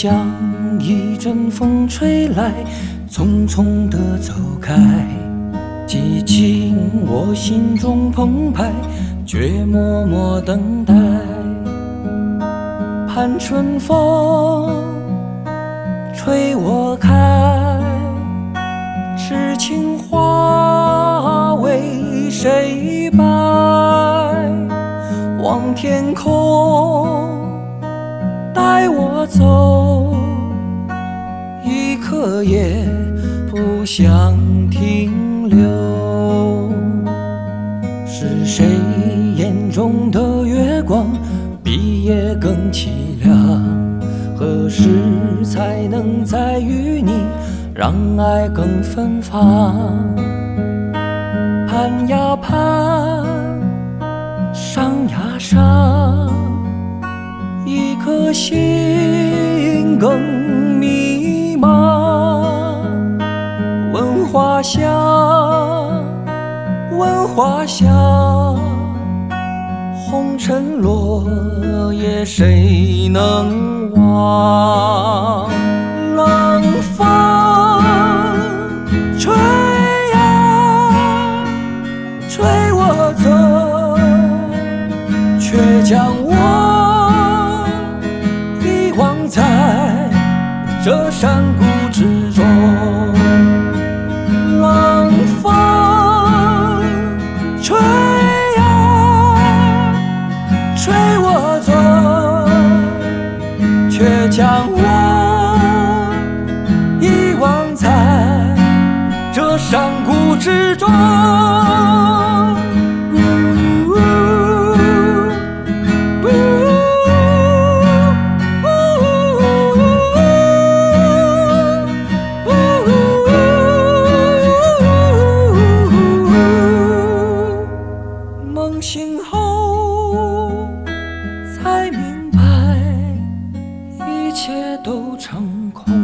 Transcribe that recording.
像一阵风吹来，匆匆地走开。激情我心中澎湃，却默默等待。盼春风吹我开，痴情花为谁败？望天空。带我走，一刻也不想停留。是谁眼中的月光比夜更凄凉？何时才能再与你让爱更芬芳？盼呀盼，心更迷茫，闻花香，闻花香，红尘落叶谁能忘？这山谷之中，冷风吹呀吹我走，却将我遗忘在这山谷之中。梦醒后才明白，一切都成空。